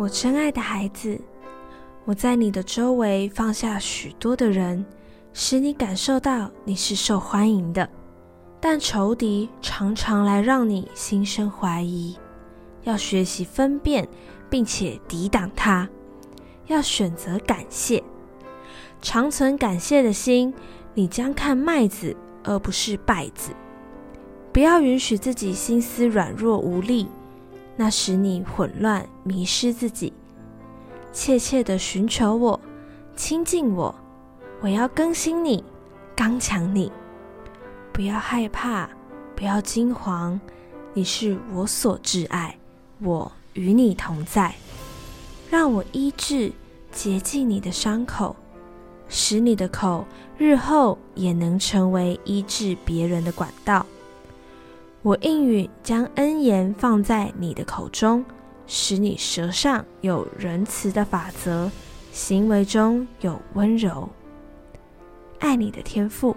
我真爱的孩子，我在你的周围放下许多的人，使你感受到你是受欢迎的。但仇敌常常来让你心生怀疑，要学习分辨，并且抵挡他。要选择感谢，长存感谢的心，你将看麦子而不是稗子。不要允许自己心思软弱无力。那使你混乱、迷失自己，切切地寻求我，亲近我，我要更新你，刚强你。不要害怕，不要惊慌，你是我所挚爱，我与你同在。让我医治、洁净你的伤口，使你的口日后也能成为医治别人的管道。我应允将恩言放在你的口中，使你舌上有仁慈的法则，行为中有温柔。爱你的天赋。